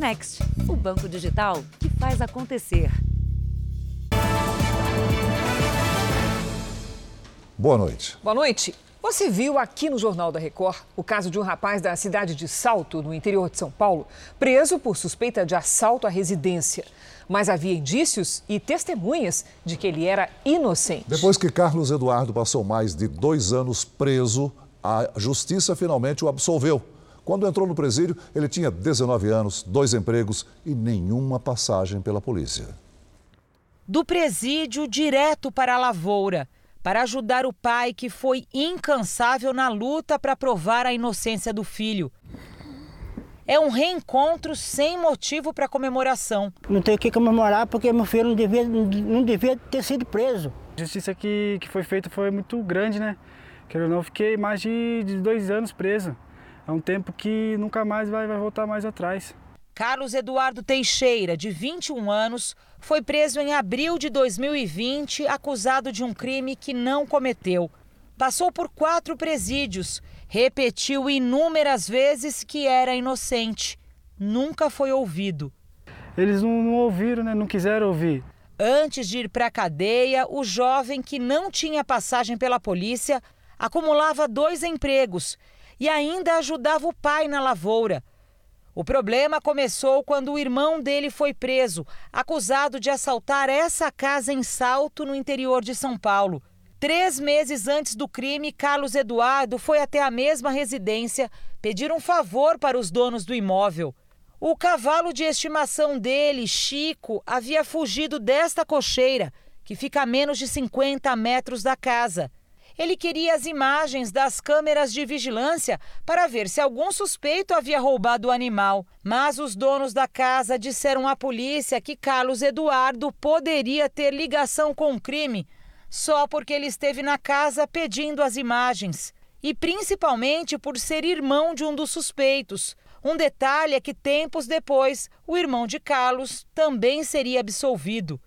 Next, o banco digital que faz acontecer. Boa noite. Boa noite. Você viu aqui no Jornal da Record o caso de um rapaz da cidade de Salto, no interior de São Paulo, preso por suspeita de assalto à residência. Mas havia indícios e testemunhas de que ele era inocente. Depois que Carlos Eduardo passou mais de dois anos preso, a justiça finalmente o absolveu. Quando entrou no presídio, ele tinha 19 anos, dois empregos e nenhuma passagem pela polícia. Do presídio direto para a lavoura para ajudar o pai que foi incansável na luta para provar a inocência do filho. É um reencontro sem motivo para comemoração. Não tem o que comemorar porque meu filho não devia, não devia ter sido preso. A justiça que, que foi feita foi muito grande, né? Que eu não fiquei mais de, de dois anos preso. É um tempo que nunca mais vai, vai voltar mais atrás. Carlos Eduardo Teixeira, de 21 anos, foi preso em abril de 2020, acusado de um crime que não cometeu. Passou por quatro presídios, repetiu inúmeras vezes que era inocente. Nunca foi ouvido. Eles não, não ouviram, né? não quiseram ouvir. Antes de ir para a cadeia, o jovem que não tinha passagem pela polícia acumulava dois empregos e ainda ajudava o pai na lavoura. O problema começou quando o irmão dele foi preso, acusado de assaltar essa casa em Salto, no interior de São Paulo. Três meses antes do crime, Carlos Eduardo foi até a mesma residência pedir um favor para os donos do imóvel. O cavalo de estimação dele, Chico, havia fugido desta cocheira, que fica a menos de 50 metros da casa. Ele queria as imagens das câmeras de vigilância para ver se algum suspeito havia roubado o animal. Mas os donos da casa disseram à polícia que Carlos Eduardo poderia ter ligação com o crime só porque ele esteve na casa pedindo as imagens. E principalmente por ser irmão de um dos suspeitos. Um detalhe é que tempos depois, o irmão de Carlos também seria absolvido.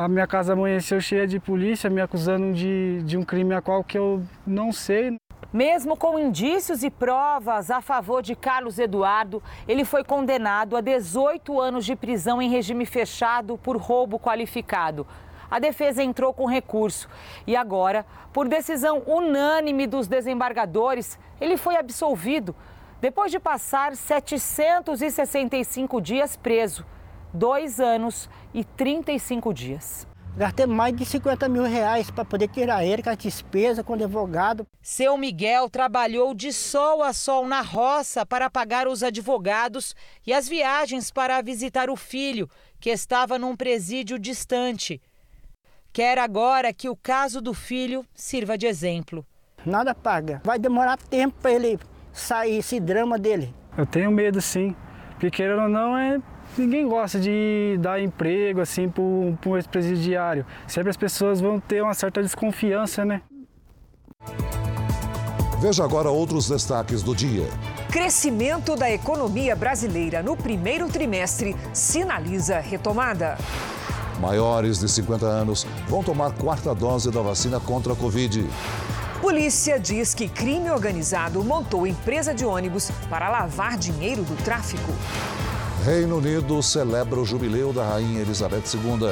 A minha casa amanheceu cheia de polícia, me acusando de, de um crime a qual que eu não sei. Mesmo com indícios e provas a favor de Carlos Eduardo, ele foi condenado a 18 anos de prisão em regime fechado por roubo qualificado. A defesa entrou com recurso e agora, por decisão unânime dos desembargadores, ele foi absolvido depois de passar 765 dias preso dois anos e 35 dias. Gastei mais de 50 mil reais para poder tirar ele com a despesa, com o advogado. Seu Miguel trabalhou de sol a sol na roça para pagar os advogados e as viagens para visitar o filho, que estava num presídio distante. Quer agora que o caso do filho sirva de exemplo. Nada paga. Vai demorar tempo para ele sair esse drama dele. Eu tenho medo sim, porque querendo ou não é Ninguém gosta de dar emprego assim para um ex-presidiário. Sempre as pessoas vão ter uma certa desconfiança, né? Veja agora outros destaques do dia. Crescimento da economia brasileira no primeiro trimestre sinaliza retomada. Maiores de 50 anos vão tomar quarta dose da vacina contra a Covid. Polícia diz que crime organizado montou empresa de ônibus para lavar dinheiro do tráfico. Reino Unido celebra o jubileu da Rainha Elizabeth II.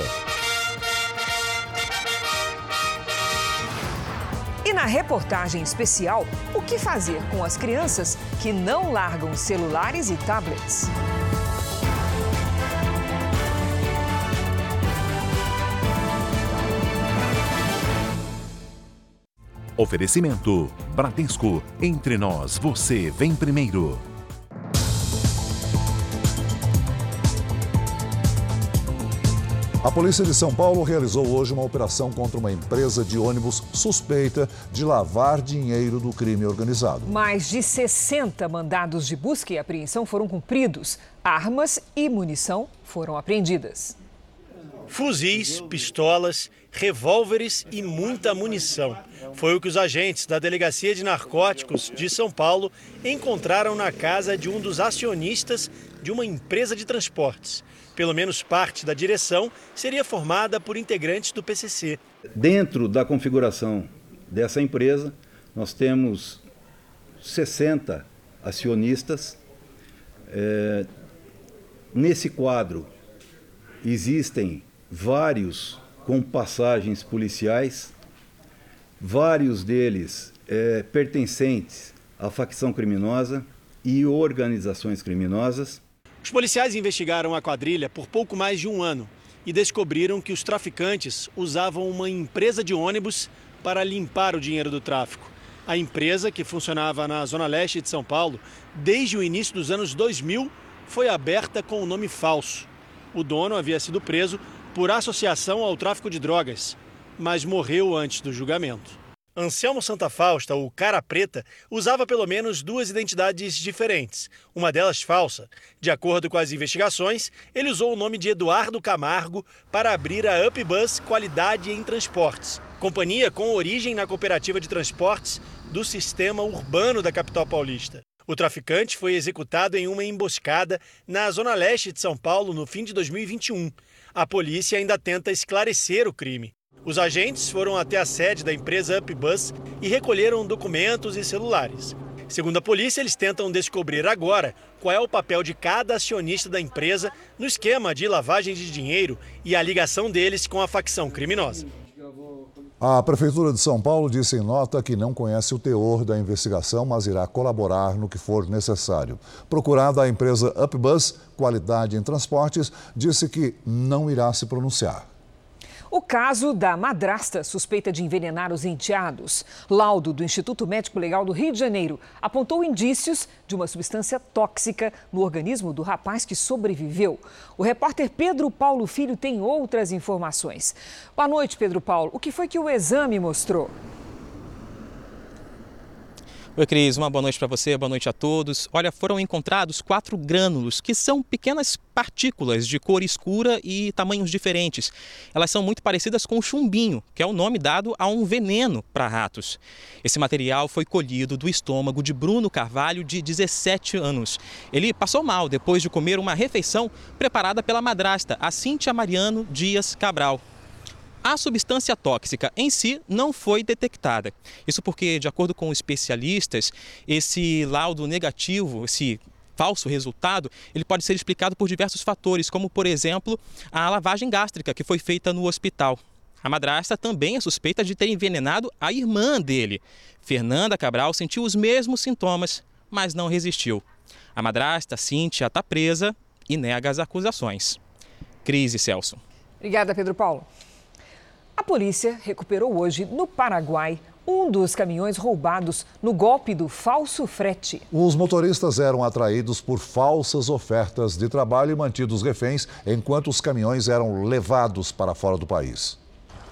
E na reportagem especial, o que fazer com as crianças que não largam celulares e tablets? Oferecimento: Bradesco. Entre nós, você vem primeiro. A polícia de São Paulo realizou hoje uma operação contra uma empresa de ônibus suspeita de lavar dinheiro do crime organizado. Mais de 60 mandados de busca e apreensão foram cumpridos. Armas e munição foram apreendidas. Fuzis, pistolas, revólveres e muita munição. Foi o que os agentes da Delegacia de Narcóticos de São Paulo encontraram na casa de um dos acionistas de uma empresa de transportes. Pelo menos parte da direção seria formada por integrantes do PCC. Dentro da configuração dessa empresa, nós temos 60 acionistas, é, Nesse quadro existem vários com passagens policiais, vários deles é, pertencentes à facção criminosa e organizações criminosas. Os policiais investigaram a quadrilha por pouco mais de um ano e descobriram que os traficantes usavam uma empresa de ônibus para limpar o dinheiro do tráfico. A empresa, que funcionava na zona leste de São Paulo desde o início dos anos 2000, foi aberta com o um nome falso. O dono havia sido preso por associação ao tráfico de drogas, mas morreu antes do julgamento. Anselmo Santa Fausta, o cara preta, usava pelo menos duas identidades diferentes, uma delas falsa. De acordo com as investigações, ele usou o nome de Eduardo Camargo para abrir a Upbus Qualidade em Transportes, companhia com origem na cooperativa de transportes do sistema urbano da capital paulista. O traficante foi executado em uma emboscada na zona leste de São Paulo no fim de 2021. A polícia ainda tenta esclarecer o crime. Os agentes foram até a sede da empresa Upbus e recolheram documentos e celulares. Segundo a polícia, eles tentam descobrir agora qual é o papel de cada acionista da empresa no esquema de lavagem de dinheiro e a ligação deles com a facção criminosa. A Prefeitura de São Paulo disse em nota que não conhece o teor da investigação, mas irá colaborar no que for necessário. Procurada a empresa Upbus, Qualidade em Transportes, disse que não irá se pronunciar. O caso da madrasta suspeita de envenenar os enteados. Laudo do Instituto Médico Legal do Rio de Janeiro apontou indícios de uma substância tóxica no organismo do rapaz que sobreviveu. O repórter Pedro Paulo Filho tem outras informações. Boa noite, Pedro Paulo. O que foi que o exame mostrou? Oi, Cris, uma boa noite para você, boa noite a todos. Olha, foram encontrados quatro grânulos, que são pequenas partículas de cor escura e tamanhos diferentes. Elas são muito parecidas com o chumbinho, que é o nome dado a um veneno para ratos. Esse material foi colhido do estômago de Bruno Carvalho, de 17 anos. Ele passou mal depois de comer uma refeição preparada pela madrasta, a Cíntia Mariano Dias Cabral. A substância tóxica em si não foi detectada. Isso porque, de acordo com especialistas, esse laudo negativo, esse falso resultado, ele pode ser explicado por diversos fatores, como, por exemplo, a lavagem gástrica que foi feita no hospital. A madrasta também é suspeita de ter envenenado a irmã dele. Fernanda Cabral sentiu os mesmos sintomas, mas não resistiu. A madrasta, Cíntia, está presa e nega as acusações. Crise, Celso. Obrigada, Pedro Paulo. A polícia recuperou hoje, no Paraguai, um dos caminhões roubados no golpe do falso frete. Os motoristas eram atraídos por falsas ofertas de trabalho e mantidos reféns enquanto os caminhões eram levados para fora do país.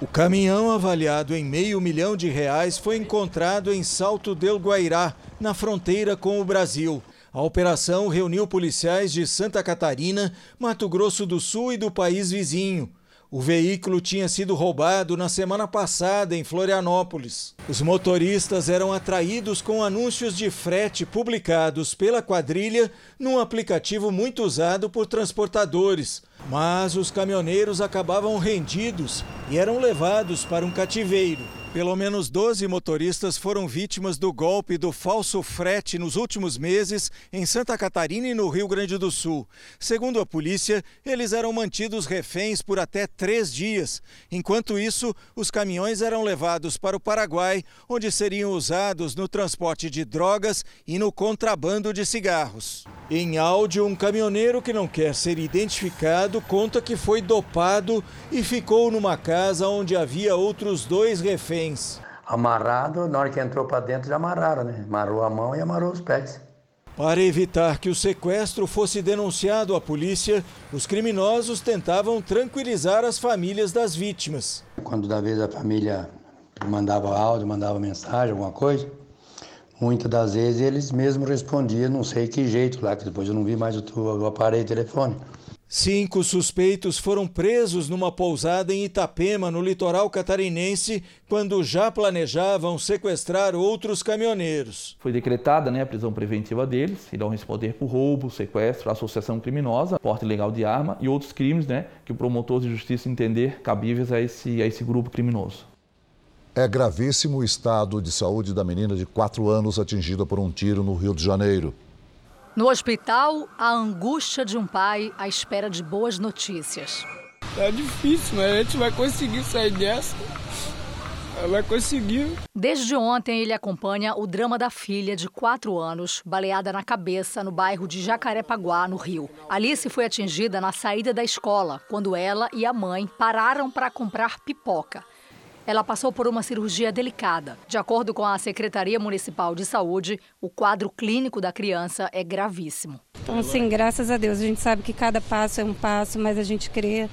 O caminhão, avaliado em meio milhão de reais, foi encontrado em Salto del Guairá, na fronteira com o Brasil. A operação reuniu policiais de Santa Catarina, Mato Grosso do Sul e do país vizinho. O veículo tinha sido roubado na semana passada em Florianópolis. Os motoristas eram atraídos com anúncios de frete publicados pela quadrilha num aplicativo muito usado por transportadores. Mas os caminhoneiros acabavam rendidos e eram levados para um cativeiro. Pelo menos 12 motoristas foram vítimas do golpe do falso frete nos últimos meses em Santa Catarina e no Rio Grande do Sul. Segundo a polícia, eles eram mantidos reféns por até três dias. Enquanto isso, os caminhões eram levados para o Paraguai, onde seriam usados no transporte de drogas e no contrabando de cigarros. Em áudio, um caminhoneiro que não quer ser identificado conta que foi dopado e ficou numa casa onde havia outros dois reféns Amarrado, na hora que entrou para dentro, já amarraram, né? Amarrou a mão e amarrou os pés. Para evitar que o sequestro fosse denunciado à polícia, os criminosos tentavam tranquilizar as famílias das vítimas. Quando da vez a família mandava áudio, mandava mensagem, alguma coisa, muitas das vezes eles mesmos respondiam, não sei que jeito lá, que depois eu não vi mais o, o aparelho telefone. Cinco suspeitos foram presos numa pousada em Itapema, no litoral catarinense, quando já planejavam sequestrar outros caminhoneiros. Foi decretada né, a prisão preventiva deles, irão responder por roubo, sequestro, associação criminosa, porte ilegal de arma e outros crimes né, que o promotor de justiça entender cabíveis a esse, a esse grupo criminoso. É gravíssimo o estado de saúde da menina de 4 anos atingida por um tiro no Rio de Janeiro. No hospital, a angústia de um pai à espera de boas notícias. É difícil, mas a gente vai conseguir sair dessa. Vai conseguir. Desde ontem, ele acompanha o drama da filha de 4 anos, baleada na cabeça no bairro de Jacarepaguá, no Rio. Alice foi atingida na saída da escola, quando ela e a mãe pararam para comprar pipoca. Ela passou por uma cirurgia delicada. De acordo com a Secretaria Municipal de Saúde, o quadro clínico da criança é gravíssimo. Então, assim, graças a Deus, a gente sabe que cada passo é um passo, mas a gente crê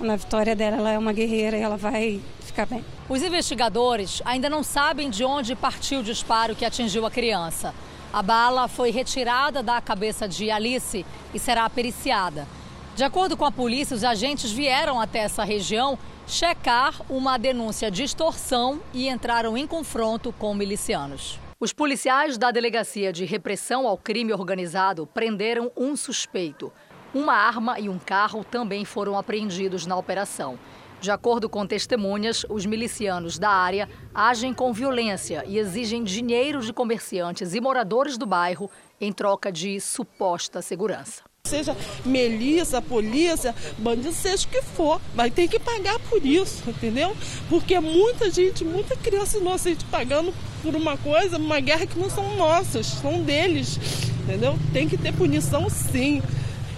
na vitória dela. Ela é uma guerreira e ela vai ficar bem. Os investigadores ainda não sabem de onde partiu o disparo que atingiu a criança. A bala foi retirada da cabeça de Alice e será periciada. De acordo com a polícia, os agentes vieram até essa região checar uma denúncia de extorsão e entraram em confronto com milicianos. Os policiais da Delegacia de Repressão ao Crime Organizado prenderam um suspeito. Uma arma e um carro também foram apreendidos na operação. De acordo com testemunhas, os milicianos da área agem com violência e exigem dinheiro de comerciantes e moradores do bairro em troca de suposta segurança. Seja milícia, polícia, bandido, seja o que for, vai ter que pagar por isso, entendeu? Porque muita gente, muita criança inocente pagando por uma coisa, uma guerra que não são nossas, são deles, entendeu? Tem que ter punição sim,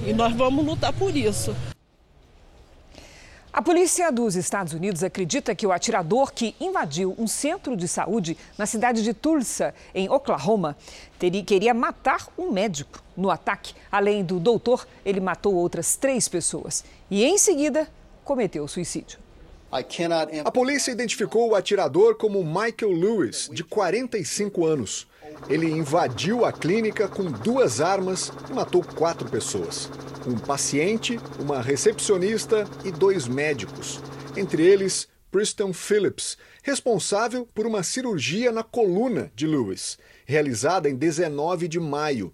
e nós vamos lutar por isso. A polícia dos Estados Unidos acredita que o atirador que invadiu um centro de saúde na cidade de Tulsa, em Oklahoma, teria, queria matar um médico. No ataque, além do doutor, ele matou outras três pessoas e, em seguida, cometeu suicídio. A polícia identificou o atirador como Michael Lewis, de 45 anos. Ele invadiu a clínica com duas armas e matou quatro pessoas: um paciente, uma recepcionista e dois médicos, entre eles Preston Phillips, responsável por uma cirurgia na coluna de Lewis, realizada em 19 de maio.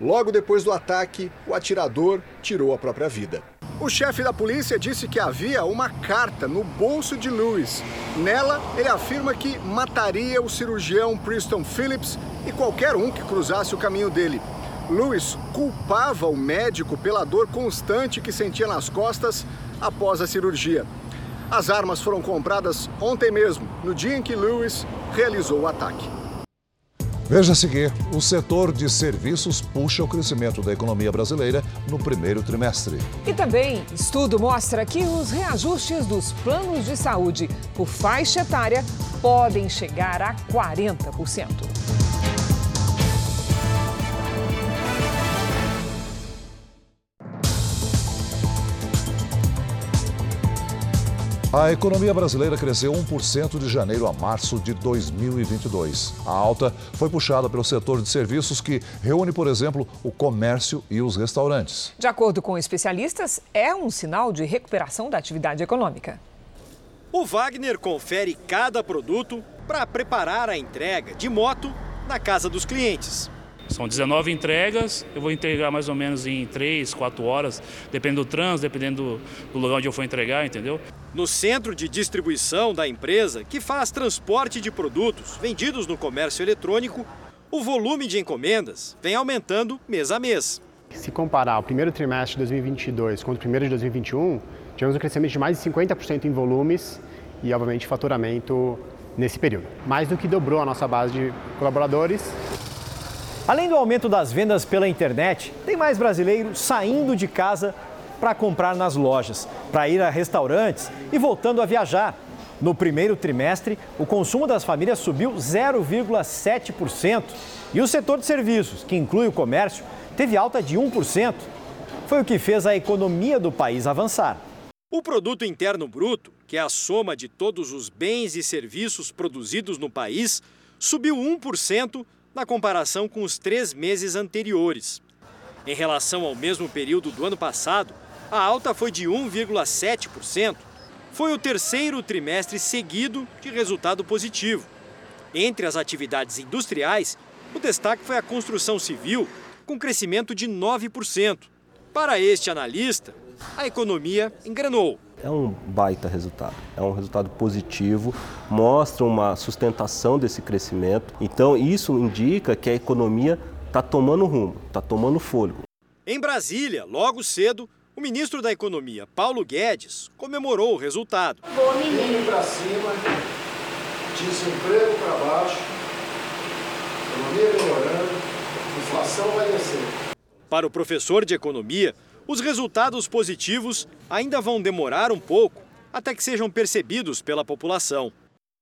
Logo depois do ataque, o atirador tirou a própria vida. O chefe da polícia disse que havia uma carta no bolso de Lewis. Nela, ele afirma que mataria o cirurgião Preston Phillips e qualquer um que cruzasse o caminho dele. Lewis culpava o médico pela dor constante que sentia nas costas após a cirurgia. As armas foram compradas ontem mesmo, no dia em que Lewis realizou o ataque. Veja a seguir: o setor de serviços puxa o crescimento da economia brasileira no primeiro trimestre. E também, estudo mostra que os reajustes dos planos de saúde por faixa etária podem chegar a 40%. A economia brasileira cresceu 1% de janeiro a março de 2022. A alta foi puxada pelo setor de serviços que reúne, por exemplo, o comércio e os restaurantes. De acordo com especialistas, é um sinal de recuperação da atividade econômica. O Wagner confere cada produto para preparar a entrega de moto na casa dos clientes. São 19 entregas, eu vou entregar mais ou menos em 3, 4 horas, dependendo do trânsito, dependendo do lugar onde eu for entregar, entendeu? No centro de distribuição da empresa, que faz transporte de produtos vendidos no comércio eletrônico, o volume de encomendas vem aumentando mês a mês. Se comparar o primeiro trimestre de 2022 com o primeiro de 2021, tivemos um crescimento de mais de 50% em volumes e, obviamente, faturamento nesse período. Mais do que dobrou a nossa base de colaboradores Além do aumento das vendas pela internet, tem mais brasileiros saindo de casa para comprar nas lojas, para ir a restaurantes e voltando a viajar. No primeiro trimestre, o consumo das famílias subiu 0,7% e o setor de serviços, que inclui o comércio, teve alta de 1%. Foi o que fez a economia do país avançar. O produto interno bruto, que é a soma de todos os bens e serviços produzidos no país, subiu 1% na comparação com os três meses anteriores. Em relação ao mesmo período do ano passado, a alta foi de 1,7%. Foi o terceiro trimestre seguido de resultado positivo. Entre as atividades industriais, o destaque foi a construção civil, com crescimento de 9%. Para este analista, a economia engrenou. É um baita resultado, é um resultado positivo, mostra uma sustentação desse crescimento. Então, isso indica que a economia está tomando rumo, está tomando fôlego. Em Brasília, logo cedo, o ministro da Economia, Paulo Guedes, comemorou o resultado. Menino para cima, desemprego para baixo, economia melhorando, inflação vai descer. Para o professor de economia, os resultados positivos ainda vão demorar um pouco até que sejam percebidos pela população.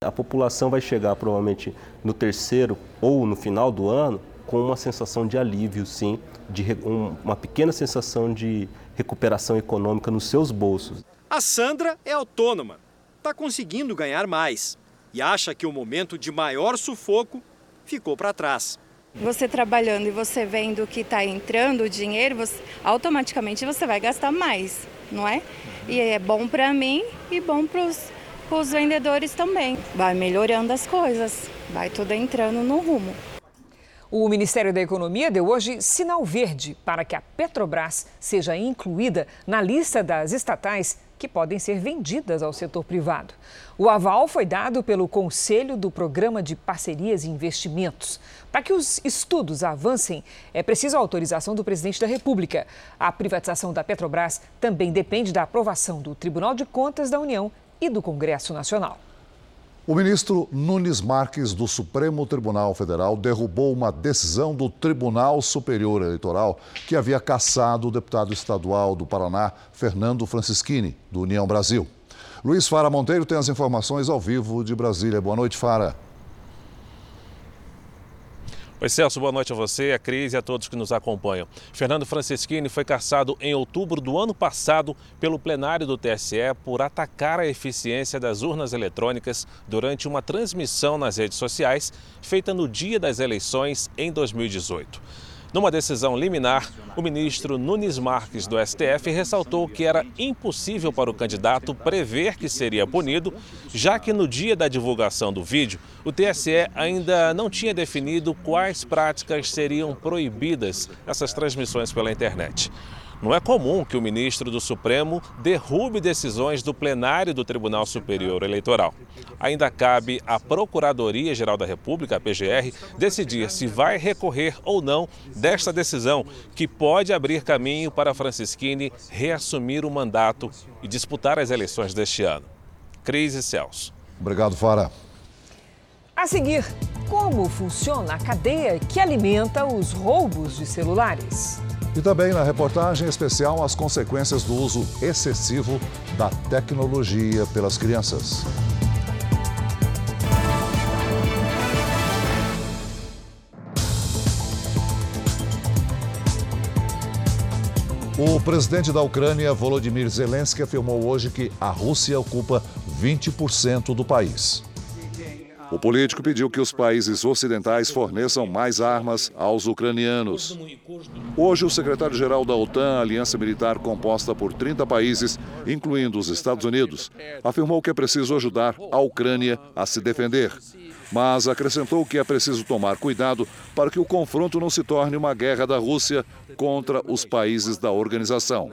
A população vai chegar provavelmente no terceiro ou no final do ano com uma sensação de alívio, sim, de uma pequena sensação de recuperação econômica nos seus bolsos. A Sandra é autônoma, está conseguindo ganhar mais e acha que o momento de maior sufoco ficou para trás. Você trabalhando e você vendo que está entrando o dinheiro, você, automaticamente você vai gastar mais, não é? E é bom para mim e bom para os vendedores também. Vai melhorando as coisas, vai tudo entrando no rumo. O Ministério da Economia deu hoje sinal verde para que a Petrobras seja incluída na lista das estatais que podem ser vendidas ao setor privado. O aval foi dado pelo Conselho do Programa de Parcerias e Investimentos. Para que os estudos avancem, é preciso a autorização do presidente da República. A privatização da Petrobras também depende da aprovação do Tribunal de Contas da União e do Congresso Nacional. O ministro Nunes Marques, do Supremo Tribunal Federal, derrubou uma decisão do Tribunal Superior Eleitoral que havia cassado o deputado estadual do Paraná, Fernando Francischini, do União Brasil. Luiz Fara Monteiro tem as informações ao vivo de Brasília. Boa noite, Fara. Oi, Celso, boa noite a você, a Cris e a todos que nos acompanham. Fernando Franceschini foi caçado em outubro do ano passado pelo plenário do TSE por atacar a eficiência das urnas eletrônicas durante uma transmissão nas redes sociais feita no dia das eleições em 2018. Numa decisão liminar, o ministro Nunes Marques do STF ressaltou que era impossível para o candidato prever que seria punido, já que no dia da divulgação do vídeo, o TSE ainda não tinha definido quais práticas seriam proibidas nessas transmissões pela internet. Não é comum que o ministro do Supremo derrube decisões do plenário do Tribunal Superior Eleitoral. Ainda cabe à Procuradoria-Geral da República, a PGR, decidir se vai recorrer ou não desta decisão, que pode abrir caminho para Francisquini reassumir o mandato e disputar as eleições deste ano. Cris e Celso. Obrigado, Fara. A seguir, como funciona a cadeia que alimenta os roubos de celulares? E também na reportagem especial as consequências do uso excessivo da tecnologia pelas crianças. O presidente da Ucrânia, Volodymyr Zelensky, afirmou hoje que a Rússia ocupa 20% do país. O político pediu que os países ocidentais forneçam mais armas aos ucranianos. Hoje, o secretário-geral da OTAN, aliança militar composta por 30 países, incluindo os Estados Unidos, afirmou que é preciso ajudar a Ucrânia a se defender. Mas acrescentou que é preciso tomar cuidado para que o confronto não se torne uma guerra da Rússia contra os países da organização.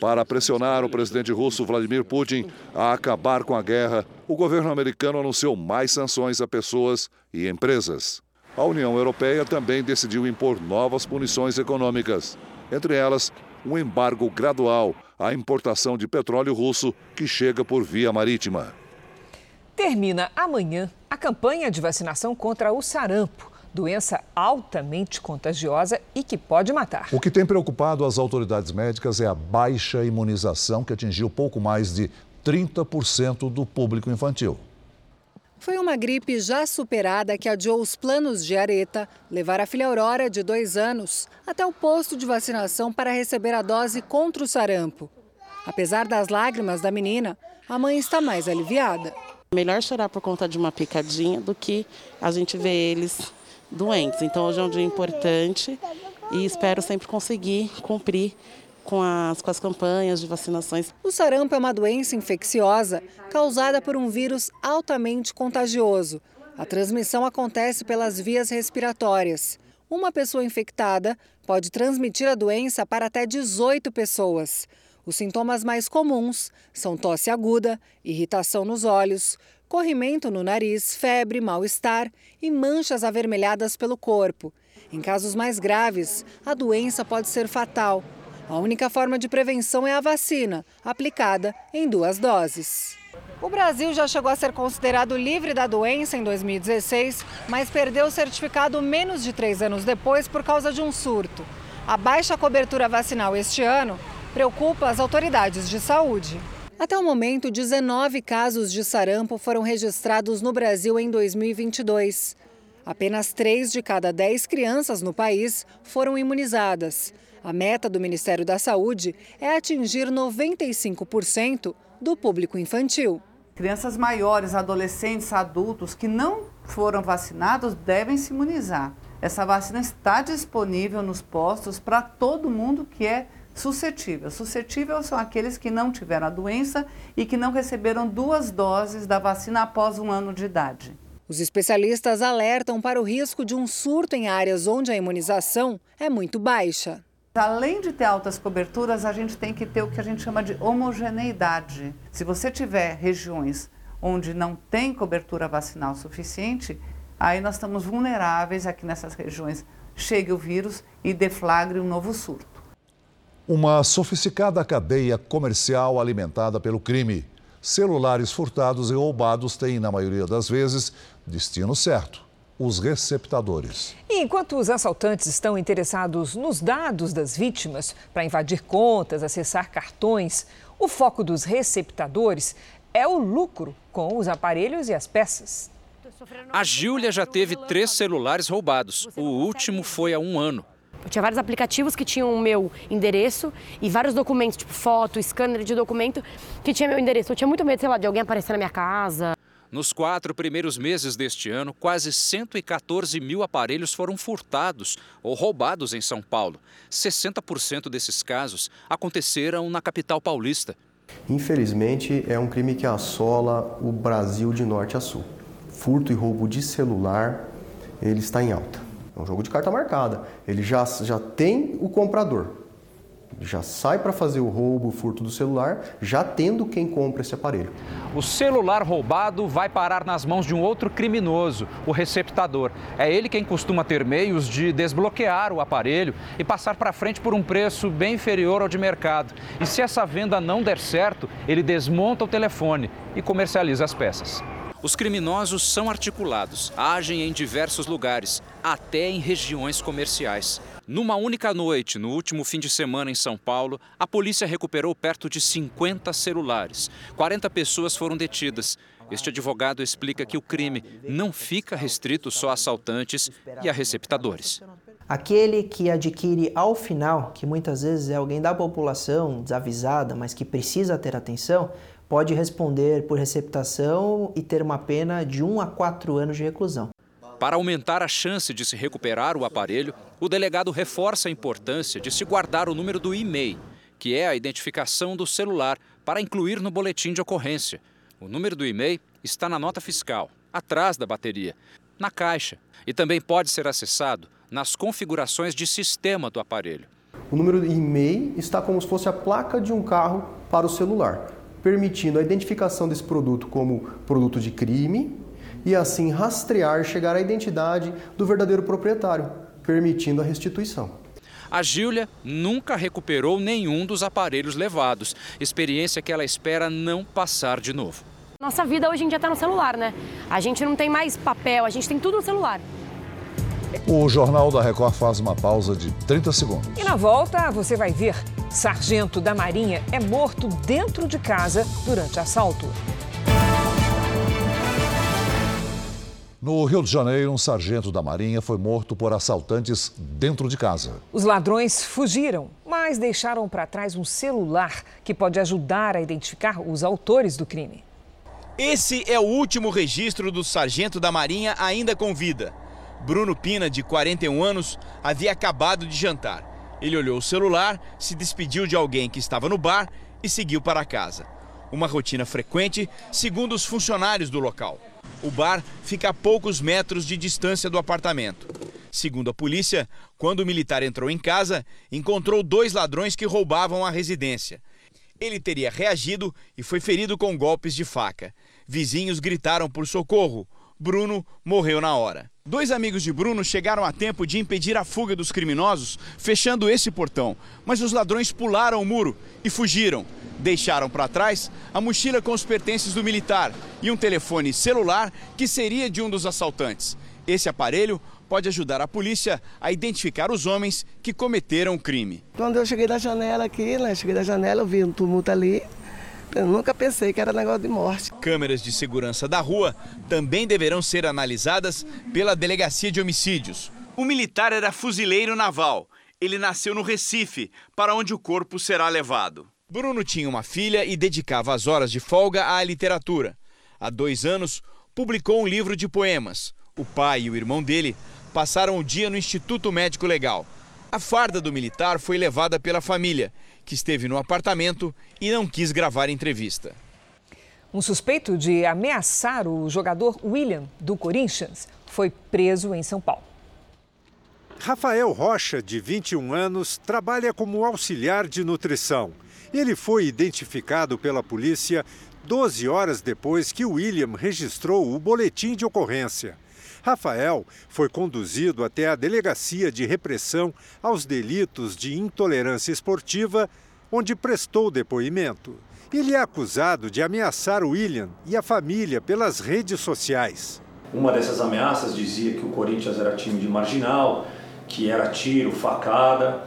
Para pressionar o presidente russo Vladimir Putin a acabar com a guerra, o governo americano anunciou mais sanções a pessoas e empresas. A União Europeia também decidiu impor novas punições econômicas, entre elas um embargo gradual à importação de petróleo russo que chega por via marítima. Termina amanhã a campanha de vacinação contra o sarampo doença altamente contagiosa e que pode matar. O que tem preocupado as autoridades médicas é a baixa imunização, que atingiu pouco mais de 30% do público infantil. Foi uma gripe já superada que adiou os planos de Areta levar a filha Aurora, de dois anos, até o posto de vacinação para receber a dose contra o sarampo. Apesar das lágrimas da menina, a mãe está mais aliviada. Melhor chorar por conta de uma picadinha do que a gente ver eles doentes. Então hoje é um dia importante e espero sempre conseguir cumprir com as, com as campanhas de vacinações. O sarampo é uma doença infecciosa causada por um vírus altamente contagioso. A transmissão acontece pelas vias respiratórias. Uma pessoa infectada pode transmitir a doença para até 18 pessoas. Os sintomas mais comuns são tosse aguda, irritação nos olhos, corrimento no nariz, febre, mal-estar e manchas avermelhadas pelo corpo. Em casos mais graves, a doença pode ser fatal. A única forma de prevenção é a vacina, aplicada em duas doses. O Brasil já chegou a ser considerado livre da doença em 2016, mas perdeu o certificado menos de três anos depois por causa de um surto. A baixa cobertura vacinal este ano preocupa as autoridades de saúde. Até o momento, 19 casos de sarampo foram registrados no Brasil em 2022. Apenas 3 de cada 10 crianças no país foram imunizadas. A meta do Ministério da Saúde é atingir 95% do público infantil. Crianças maiores, adolescentes, adultos que não foram vacinados devem se imunizar. Essa vacina está disponível nos postos para todo mundo que é suscetível. Suscetível são aqueles que não tiveram a doença e que não receberam duas doses da vacina após um ano de idade. Os especialistas alertam para o risco de um surto em áreas onde a imunização é muito baixa. Além de ter altas coberturas, a gente tem que ter o que a gente chama de homogeneidade. Se você tiver regiões onde não tem cobertura vacinal suficiente, aí nós estamos vulneráveis aqui nessas regiões. Chegue o vírus e deflagre um novo surto. Uma sofisticada cadeia comercial alimentada pelo crime. Celulares furtados e roubados têm, na maioria das vezes, destino certo: os receptadores. E enquanto os assaltantes estão interessados nos dados das vítimas para invadir contas, acessar cartões, o foco dos receptadores é o lucro com os aparelhos e as peças. A Júlia já teve três celulares roubados. O último foi há um ano. Eu tinha vários aplicativos que tinham o meu endereço e vários documentos, tipo foto, scanner de documento, que tinha meu endereço. Eu tinha muito medo, sei lá, de alguém aparecer na minha casa. Nos quatro primeiros meses deste ano, quase 114 mil aparelhos foram furtados ou roubados em São Paulo. 60% desses casos aconteceram na capital paulista. Infelizmente, é um crime que assola o Brasil de norte a sul. Furto e roubo de celular, ele está em alta. É um jogo de carta marcada. Ele já, já tem o comprador. Já sai para fazer o roubo, o furto do celular, já tendo quem compra esse aparelho. O celular roubado vai parar nas mãos de um outro criminoso, o receptador. É ele quem costuma ter meios de desbloquear o aparelho e passar para frente por um preço bem inferior ao de mercado. E se essa venda não der certo, ele desmonta o telefone e comercializa as peças. Os criminosos são articulados, agem em diversos lugares, até em regiões comerciais. Numa única noite, no último fim de semana em São Paulo, a polícia recuperou perto de 50 celulares. 40 pessoas foram detidas. Este advogado explica que o crime não fica restrito só a assaltantes e a receptadores. Aquele que adquire ao final, que muitas vezes é alguém da população desavisada, mas que precisa ter atenção, pode responder por receptação e ter uma pena de 1 a 4 anos de reclusão. Para aumentar a chance de se recuperar o aparelho, o delegado reforça a importância de se guardar o número do e-mail, que é a identificação do celular, para incluir no boletim de ocorrência. O número do e-mail está na nota fiscal, atrás da bateria, na caixa, e também pode ser acessado nas configurações de sistema do aparelho. O número do e-mail está como se fosse a placa de um carro para o celular, permitindo a identificação desse produto como produto de crime e assim rastrear chegar à identidade do verdadeiro proprietário, permitindo a restituição. A Gília nunca recuperou nenhum dos aparelhos levados, experiência que ela espera não passar de novo. Nossa vida hoje em dia está no celular, né? A gente não tem mais papel, a gente tem tudo no celular. O Jornal da Record faz uma pausa de 30 segundos. E na volta, você vai ver: sargento da Marinha é morto dentro de casa durante assalto. No Rio de Janeiro, um sargento da Marinha foi morto por assaltantes dentro de casa. Os ladrões fugiram, mas deixaram para trás um celular que pode ajudar a identificar os autores do crime. Esse é o último registro do sargento da Marinha ainda com vida. Bruno Pina, de 41 anos, havia acabado de jantar. Ele olhou o celular, se despediu de alguém que estava no bar e seguiu para casa. Uma rotina frequente, segundo os funcionários do local. O bar fica a poucos metros de distância do apartamento. Segundo a polícia, quando o militar entrou em casa, encontrou dois ladrões que roubavam a residência. Ele teria reagido e foi ferido com golpes de faca. Vizinhos gritaram por socorro. Bruno morreu na hora. Dois amigos de Bruno chegaram a tempo de impedir a fuga dos criminosos, fechando esse portão. Mas os ladrões pularam o muro e fugiram. Deixaram para trás a mochila com os pertences do militar e um telefone celular que seria de um dos assaltantes. Esse aparelho pode ajudar a polícia a identificar os homens que cometeram o crime. Quando eu cheguei da janela aqui, né, cheguei da janela, eu vi um tumulto ali. Eu nunca pensei que era negócio de morte. Câmeras de segurança da rua também deverão ser analisadas pela Delegacia de Homicídios. O militar era fuzileiro naval. Ele nasceu no Recife, para onde o corpo será levado. Bruno tinha uma filha e dedicava as horas de folga à literatura. Há dois anos, publicou um livro de poemas. O pai e o irmão dele passaram o dia no Instituto Médico Legal. A farda do militar foi levada pela família, que esteve no apartamento e não quis gravar entrevista. Um suspeito de ameaçar o jogador William, do Corinthians, foi preso em São Paulo. Rafael Rocha, de 21 anos, trabalha como auxiliar de nutrição. Ele foi identificado pela polícia 12 horas depois que William registrou o boletim de ocorrência. Rafael foi conduzido até a Delegacia de Repressão aos Delitos de Intolerância Esportiva, onde prestou depoimento. Ele é acusado de ameaçar William e a família pelas redes sociais. Uma dessas ameaças dizia que o Corinthians era time de marginal, que era tiro, facada,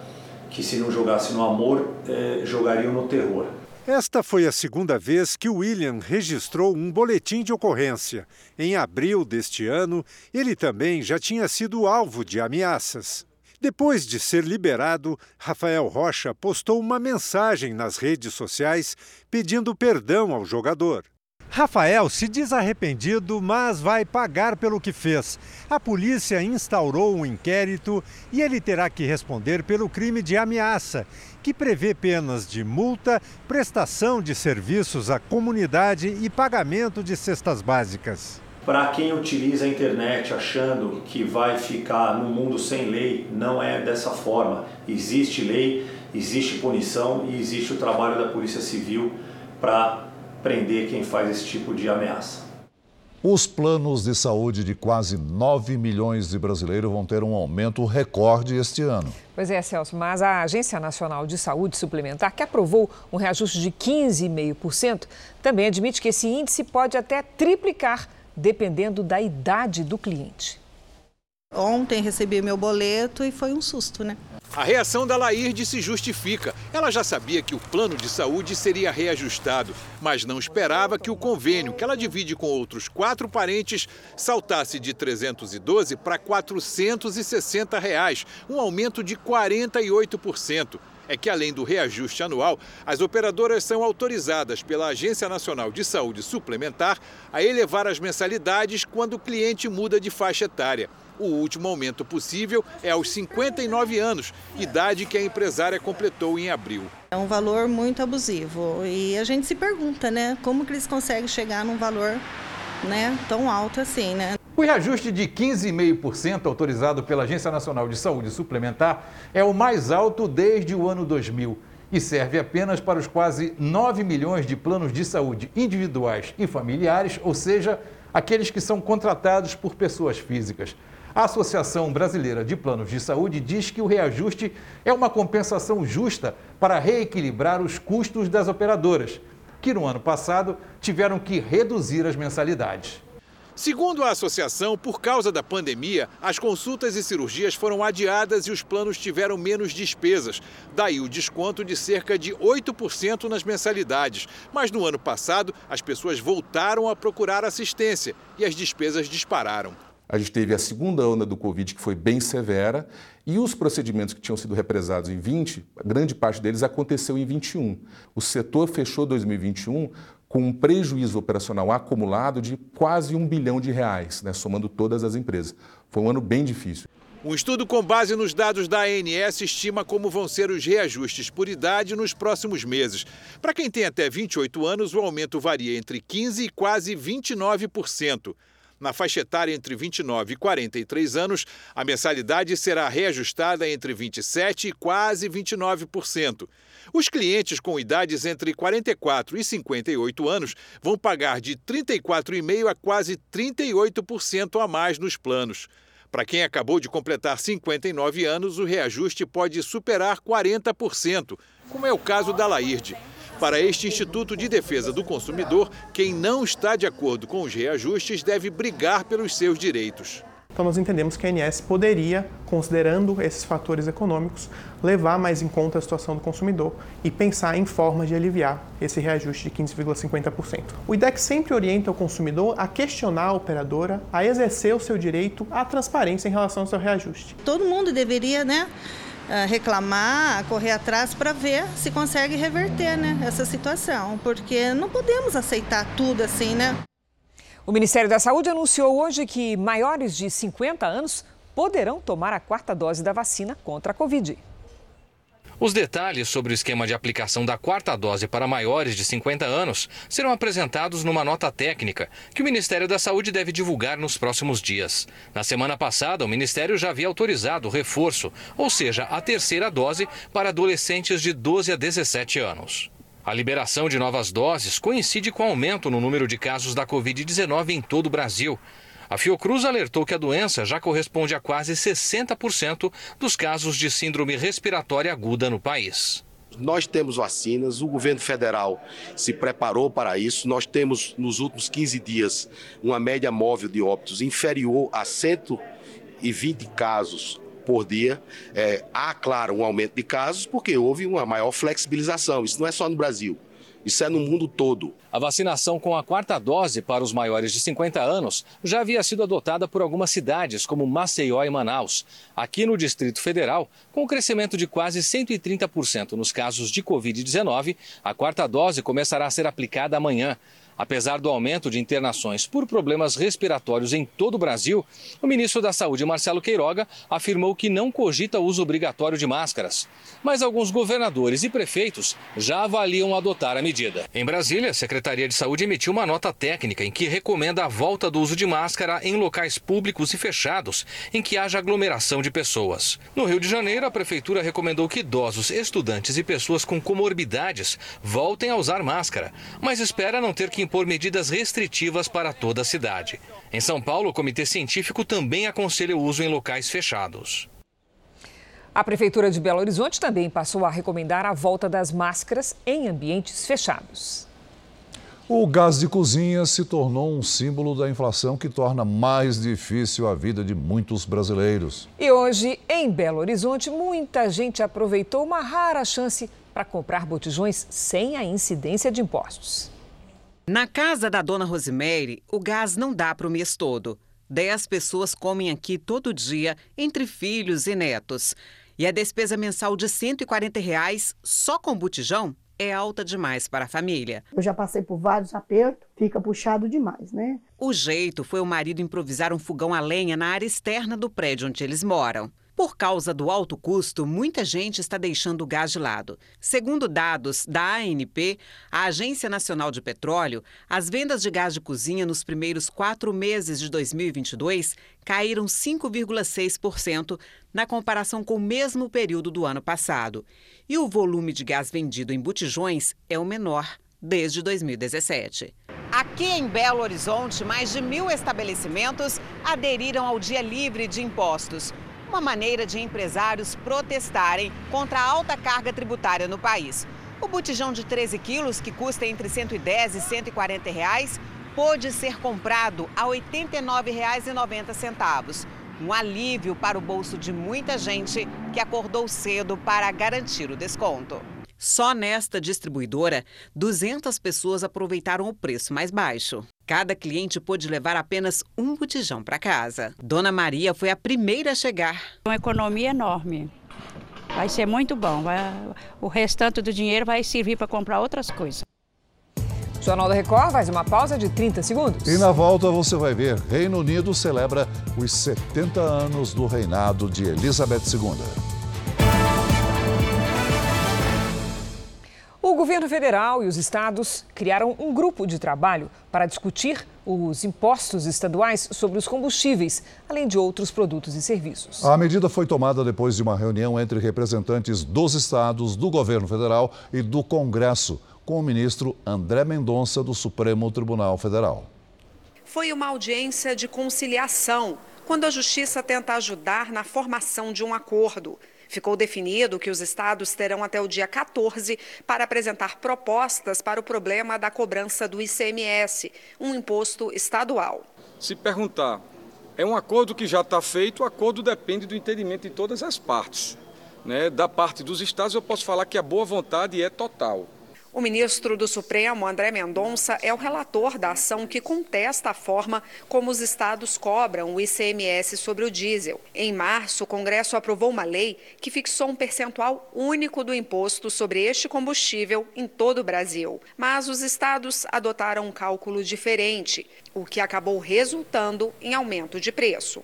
que se não jogasse no amor, eh, jogariam no terror. Esta foi a segunda vez que William registrou um boletim de ocorrência. Em abril deste ano, ele também já tinha sido alvo de ameaças. Depois de ser liberado, Rafael Rocha postou uma mensagem nas redes sociais pedindo perdão ao jogador. Rafael se diz arrependido, mas vai pagar pelo que fez. A polícia instaurou um inquérito e ele terá que responder pelo crime de ameaça, que prevê penas de multa, prestação de serviços à comunidade e pagamento de cestas básicas. Para quem utiliza a internet achando que vai ficar no mundo sem lei, não é dessa forma. Existe lei, existe punição e existe o trabalho da Polícia Civil para prender quem faz esse tipo de ameaça. Os planos de saúde de quase 9 milhões de brasileiros vão ter um aumento recorde este ano. Pois é, Celso, mas a Agência Nacional de Saúde Suplementar, que aprovou um reajuste de 15,5%, também admite que esse índice pode até triplicar, dependendo da idade do cliente. Ontem recebi meu boleto e foi um susto, né? A reação da Lairde se justifica. Ela já sabia que o plano de saúde seria reajustado, mas não esperava que o convênio, que ela divide com outros quatro parentes, saltasse de 312 para 460 reais, um aumento de 48% é que, além do reajuste anual, as operadoras são autorizadas pela Agência Nacional de Saúde Suplementar a elevar as mensalidades quando o cliente muda de faixa etária. O último aumento possível é aos 59 anos, idade que a empresária completou em abril. É um valor muito abusivo e a gente se pergunta, né, como que eles conseguem chegar num valor, né, tão alto assim, né? O reajuste de 15,5% autorizado pela Agência Nacional de Saúde Suplementar é o mais alto desde o ano 2000 e serve apenas para os quase 9 milhões de planos de saúde individuais e familiares, ou seja, aqueles que são contratados por pessoas físicas. A Associação Brasileira de Planos de Saúde diz que o reajuste é uma compensação justa para reequilibrar os custos das operadoras, que no ano passado tiveram que reduzir as mensalidades. Segundo a associação, por causa da pandemia, as consultas e cirurgias foram adiadas e os planos tiveram menos despesas. Daí o desconto de cerca de 8% nas mensalidades. Mas no ano passado, as pessoas voltaram a procurar assistência e as despesas dispararam. A gente teve a segunda onda do Covid, que foi bem severa, e os procedimentos que tinham sido represados em 20, grande parte deles aconteceu em 21. O setor fechou 2021 com um prejuízo operacional acumulado de quase um bilhão de reais, né, somando todas as empresas. Foi um ano bem difícil. Um estudo com base nos dados da ANS estima como vão ser os reajustes por idade nos próximos meses. Para quem tem até 28 anos, o aumento varia entre 15% e quase 29%. Na faixa etária entre 29 e 43 anos, a mensalidade será reajustada entre 27% e quase 29%. Os clientes com idades entre 44 e 58 anos vão pagar de 34,5% a quase 38% a mais nos planos. Para quem acabou de completar 59 anos, o reajuste pode superar 40%, como é o caso da Lairde. Para este Instituto de Defesa do Consumidor, quem não está de acordo com os reajustes deve brigar pelos seus direitos. Então, nós entendemos que a ANS poderia, considerando esses fatores econômicos, levar mais em conta a situação do consumidor e pensar em formas de aliviar esse reajuste de 15,50%. O IDEC sempre orienta o consumidor a questionar a operadora, a exercer o seu direito à transparência em relação ao seu reajuste. Todo mundo deveria, né? Reclamar, correr atrás para ver se consegue reverter né, essa situação, porque não podemos aceitar tudo assim, né? O Ministério da Saúde anunciou hoje que maiores de 50 anos poderão tomar a quarta dose da vacina contra a Covid. Os detalhes sobre o esquema de aplicação da quarta dose para maiores de 50 anos serão apresentados numa nota técnica que o Ministério da Saúde deve divulgar nos próximos dias. Na semana passada, o Ministério já havia autorizado o reforço, ou seja, a terceira dose para adolescentes de 12 a 17 anos. A liberação de novas doses coincide com o aumento no número de casos da Covid-19 em todo o Brasil. A Fiocruz alertou que a doença já corresponde a quase 60% dos casos de síndrome respiratória aguda no país. Nós temos vacinas, o governo federal se preparou para isso. Nós temos, nos últimos 15 dias, uma média móvel de óbitos inferior a 120 casos por dia. É, há, claro, um aumento de casos porque houve uma maior flexibilização. Isso não é só no Brasil. Isso é no mundo todo. A vacinação com a quarta dose para os maiores de 50 anos já havia sido adotada por algumas cidades, como Maceió e Manaus. Aqui no Distrito Federal, com o crescimento de quase 130% nos casos de Covid-19, a quarta dose começará a ser aplicada amanhã. Apesar do aumento de internações por problemas respiratórios em todo o Brasil, o ministro da Saúde, Marcelo Queiroga, afirmou que não cogita o uso obrigatório de máscaras. Mas alguns governadores e prefeitos já avaliam adotar a medida. Em Brasília, a Secretaria de Saúde emitiu uma nota técnica em que recomenda a volta do uso de máscara em locais públicos e fechados em que haja aglomeração de pessoas. No Rio de Janeiro, a prefeitura recomendou que idosos, estudantes e pessoas com comorbidades voltem a usar máscara, mas espera não ter que impor medidas restritivas para toda a cidade. Em São Paulo, o Comitê Científico também aconselha o uso em locais fechados. A Prefeitura de Belo Horizonte também passou a recomendar a volta das máscaras em ambientes fechados. O gás de cozinha se tornou um símbolo da inflação que torna mais difícil a vida de muitos brasileiros. E hoje, em Belo Horizonte, muita gente aproveitou uma rara chance para comprar botijões sem a incidência de impostos. Na casa da dona Rosemary, o gás não dá para o mês todo. Dez pessoas comem aqui todo dia, entre filhos e netos. E a despesa mensal de 140 reais só com botijão é alta demais para a família. Eu já passei por vários apertos, fica puxado demais, né? O jeito foi o marido improvisar um fogão a lenha na área externa do prédio onde eles moram. Por causa do alto custo, muita gente está deixando o gás de lado. Segundo dados da ANP, a Agência Nacional de Petróleo, as vendas de gás de cozinha nos primeiros quatro meses de 2022 caíram 5,6% na comparação com o mesmo período do ano passado. E o volume de gás vendido em botijões é o menor desde 2017. Aqui em Belo Horizonte, mais de mil estabelecimentos aderiram ao Dia Livre de Impostos uma maneira de empresários protestarem contra a alta carga tributária no país. O botijão de 13 quilos, que custa entre 110 e 140 reais, pôde ser comprado a R$ 89,90. Um alívio para o bolso de muita gente que acordou cedo para garantir o desconto. Só nesta distribuidora, 200 pessoas aproveitaram o preço mais baixo. Cada cliente pôde levar apenas um botijão para casa. Dona Maria foi a primeira a chegar. Uma economia enorme. Vai ser muito bom. Vai... o restante do dinheiro vai servir para comprar outras coisas. O Jornal da Record faz uma pausa de 30 segundos. E na volta você vai ver: Reino Unido celebra os 70 anos do reinado de Elizabeth II. O governo federal e os estados criaram um grupo de trabalho para discutir os impostos estaduais sobre os combustíveis, além de outros produtos e serviços. A medida foi tomada depois de uma reunião entre representantes dos estados, do governo federal e do Congresso, com o ministro André Mendonça, do Supremo Tribunal Federal. Foi uma audiência de conciliação, quando a Justiça tenta ajudar na formação de um acordo. Ficou definido que os estados terão até o dia 14 para apresentar propostas para o problema da cobrança do ICMS, um imposto estadual. Se perguntar, é um acordo que já está feito, o acordo depende do entendimento de todas as partes. Né? Da parte dos estados, eu posso falar que a boa vontade é total. O ministro do Supremo, André Mendonça, é o relator da ação que contesta a forma como os estados cobram o ICMS sobre o diesel. Em março, o Congresso aprovou uma lei que fixou um percentual único do imposto sobre este combustível em todo o Brasil. Mas os estados adotaram um cálculo diferente, o que acabou resultando em aumento de preço.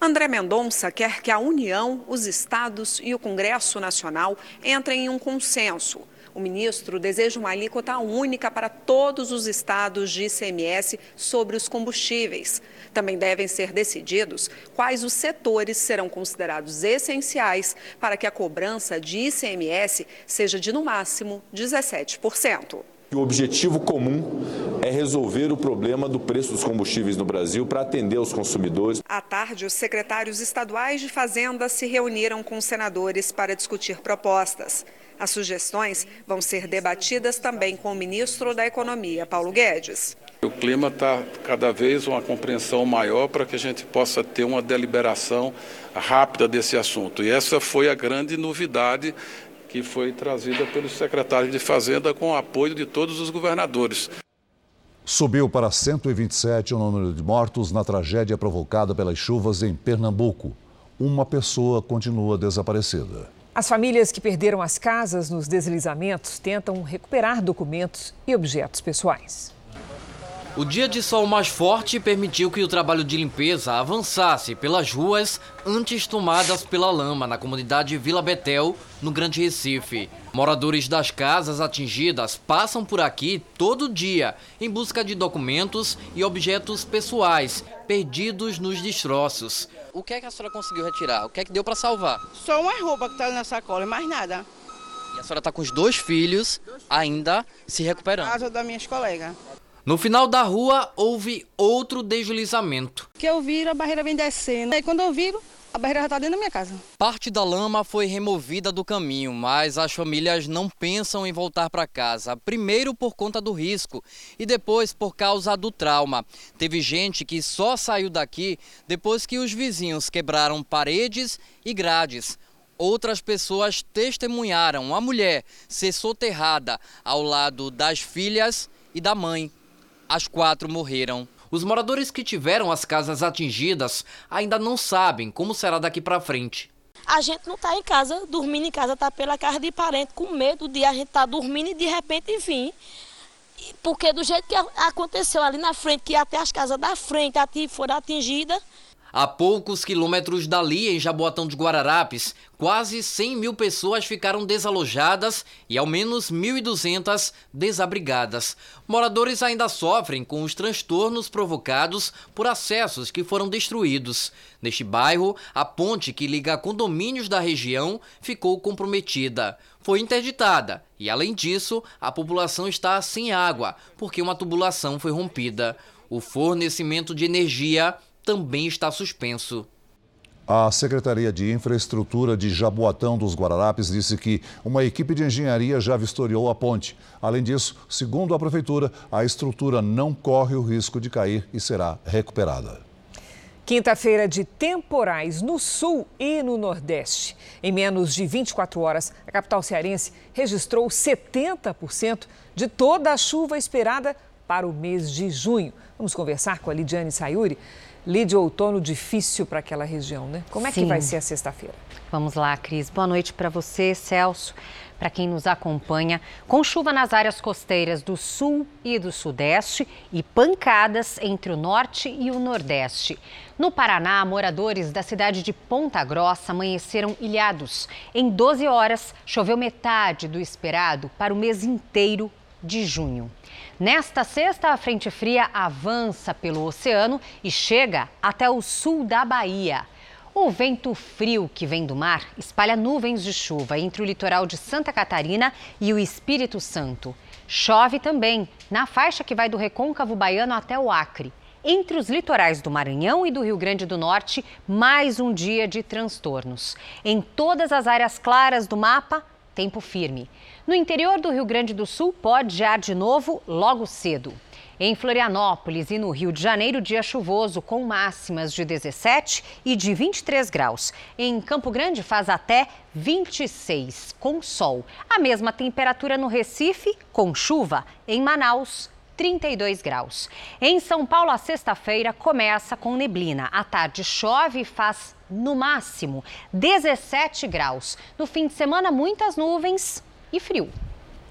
André Mendonça quer que a União, os estados e o Congresso Nacional entrem em um consenso o ministro deseja uma alíquota única para todos os estados de ICMS sobre os combustíveis. Também devem ser decididos quais os setores serão considerados essenciais para que a cobrança de ICMS seja de, no máximo, 17%. O objetivo comum é resolver o problema do preço dos combustíveis no Brasil para atender os consumidores. À tarde, os secretários estaduais de Fazenda se reuniram com senadores para discutir propostas. As sugestões vão ser debatidas também com o ministro da Economia, Paulo Guedes. O clima está cada vez uma compreensão maior para que a gente possa ter uma deliberação rápida desse assunto. E essa foi a grande novidade que foi trazida pelos secretários de Fazenda com o apoio de todos os governadores. Subiu para 127 o número de mortos na tragédia provocada pelas chuvas em Pernambuco. Uma pessoa continua desaparecida. As famílias que perderam as casas nos deslizamentos tentam recuperar documentos e objetos pessoais. O dia de sol mais forte permitiu que o trabalho de limpeza avançasse pelas ruas antes tomadas pela lama na comunidade Vila Betel, no Grande Recife. Moradores das casas atingidas passam por aqui todo dia em busca de documentos e objetos pessoais perdidos nos destroços. O que é que a senhora conseguiu retirar? O que é que deu para salvar? Só uma roupa que está na sacola, mais nada. E a senhora está com os dois filhos ainda se recuperando? Casa das minhas colegas. No final da rua houve outro deslizamento. Que eu vi, a barreira vem descendo. Aí quando eu vi, a barreira já está dentro da minha casa. Parte da lama foi removida do caminho, mas as famílias não pensam em voltar para casa. Primeiro por conta do risco e depois por causa do trauma. Teve gente que só saiu daqui depois que os vizinhos quebraram paredes e grades. Outras pessoas testemunharam a mulher ser soterrada ao lado das filhas e da mãe. As quatro morreram. Os moradores que tiveram as casas atingidas ainda não sabem como será daqui para frente. A gente não está em casa, dormindo em casa, está pela casa de parente, com medo de a gente estar tá dormindo e de repente vir. Porque do jeito que aconteceu ali na frente, que até as casas da frente foram atingidas, a poucos quilômetros dali, em Jaboatão de Guararapes, quase 100 mil pessoas ficaram desalojadas e ao menos 1.200 desabrigadas. Moradores ainda sofrem com os transtornos provocados por acessos que foram destruídos. Neste bairro, a ponte que liga condomínios da região ficou comprometida. Foi interditada e, além disso, a população está sem água porque uma tubulação foi rompida. O fornecimento de energia também está suspenso. A Secretaria de Infraestrutura de Jaboatão dos Guararapes disse que uma equipe de engenharia já vistoriou a ponte. Além disso, segundo a Prefeitura, a estrutura não corre o risco de cair e será recuperada. Quinta-feira de temporais no sul e no nordeste. Em menos de 24 horas, a capital cearense registrou 70% de toda a chuva esperada para o mês de junho. Vamos conversar com a Lidiane Sayuri. Lide outono difícil para aquela região, né? Como é Sim. que vai ser a sexta-feira? Vamos lá, Cris. Boa noite para você, Celso, para quem nos acompanha. Com chuva nas áreas costeiras do sul e do sudeste e pancadas entre o norte e o nordeste. No Paraná, moradores da cidade de Ponta Grossa amanheceram ilhados. Em 12 horas, choveu metade do esperado para o mês inteiro de junho. Nesta sexta, a frente fria avança pelo oceano e chega até o sul da Bahia. O vento frio que vem do mar espalha nuvens de chuva entre o litoral de Santa Catarina e o Espírito Santo. Chove também na faixa que vai do recôncavo baiano até o Acre. Entre os litorais do Maranhão e do Rio Grande do Norte, mais um dia de transtornos. Em todas as áreas claras do mapa, tempo firme. No interior do Rio Grande do Sul, pode gear de novo logo cedo. Em Florianópolis e no Rio de Janeiro, dia chuvoso com máximas de 17 e de 23 graus. Em Campo Grande faz até 26 com sol. A mesma temperatura no Recife com chuva. Em Manaus, 32 graus. Em São Paulo, a sexta-feira começa com neblina. À tarde chove e faz no máximo 17 graus. No fim de semana, muitas nuvens e frio.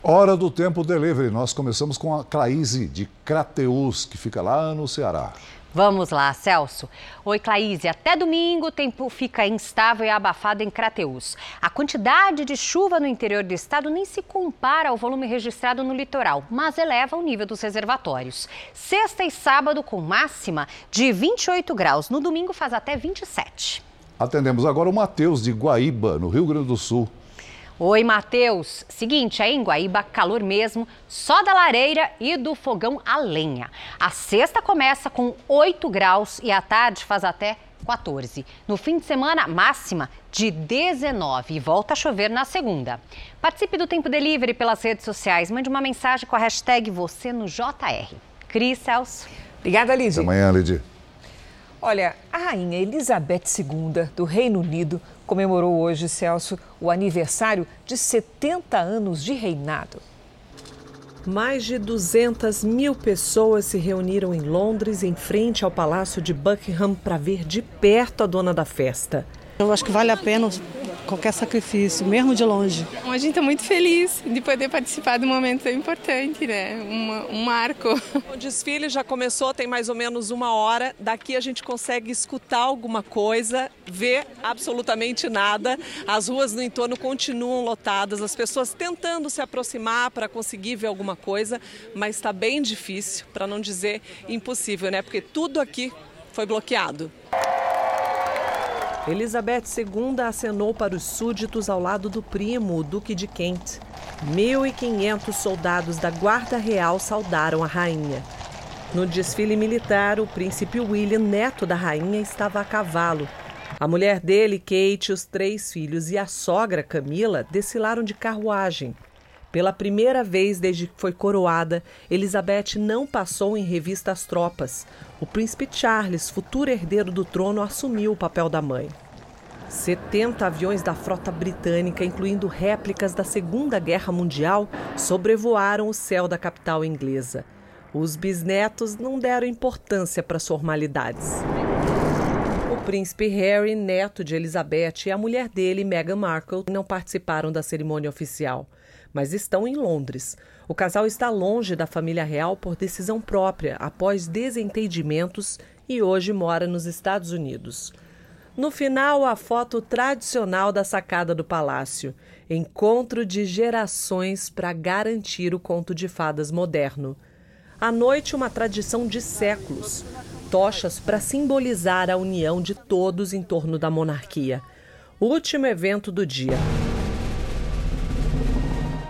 Hora do Tempo Delivery. Nós começamos com a Claíse de Crateus, que fica lá no Ceará. Vamos lá, Celso. Oi, Claíse. Até domingo o tempo fica instável e abafado em Crateus. A quantidade de chuva no interior do estado nem se compara ao volume registrado no litoral, mas eleva o nível dos reservatórios. Sexta e sábado com máxima de 28 graus. No domingo faz até 27. Atendemos agora o Matheus de Guaíba, no Rio Grande do Sul. Oi, Matheus. Seguinte, aí em Guaíba, calor mesmo, só da lareira e do fogão a lenha. A sexta começa com 8 graus e à tarde faz até 14. No fim de semana, máxima de 19 e volta a chover na segunda. Participe do Tempo Delivery pelas redes sociais. Mande uma mensagem com a hashtag você no JR. Cris Celso. Obrigada, Lidy. Até amanhã, Lidy. Olha, a rainha Elizabeth II do Reino Unido comemorou hoje, Celso, o aniversário de 70 anos de reinado. Mais de 200 mil pessoas se reuniram em Londres, em frente ao Palácio de Buckingham, para ver de perto a dona da festa. Eu acho que vale a pena qualquer sacrifício, mesmo de longe. A gente está muito feliz de poder participar de um momento tão importante, né? Uma, um marco. O desfile já começou, tem mais ou menos uma hora. Daqui a gente consegue escutar alguma coisa, ver absolutamente nada. As ruas no entorno continuam lotadas, as pessoas tentando se aproximar para conseguir ver alguma coisa, mas está bem difícil, para não dizer impossível, né? Porque tudo aqui foi bloqueado. Elizabeth II acenou para os súditos ao lado do primo, o Duque de Kent. 1.500 soldados da Guarda Real saudaram a rainha. No desfile militar, o príncipe William, neto da rainha, estava a cavalo. A mulher dele, Kate, os três filhos e a sogra, Camila, desfilaram de carruagem. Pela primeira vez desde que foi coroada, Elizabeth não passou em revista as tropas. O príncipe Charles, futuro herdeiro do trono, assumiu o papel da mãe. 70 aviões da frota britânica, incluindo réplicas da Segunda Guerra Mundial, sobrevoaram o céu da capital inglesa. Os bisnetos não deram importância para as formalidades. O príncipe Harry, neto de Elizabeth, e a mulher dele, Meghan Markle, não participaram da cerimônia oficial mas estão em Londres. O casal está longe da família real por decisão própria, após desentendimentos, e hoje mora nos Estados Unidos. No final, a foto tradicional da sacada do palácio. Encontro de gerações para garantir o conto de fadas moderno. À noite, uma tradição de séculos. Tochas para simbolizar a união de todos em torno da monarquia. Último evento do dia.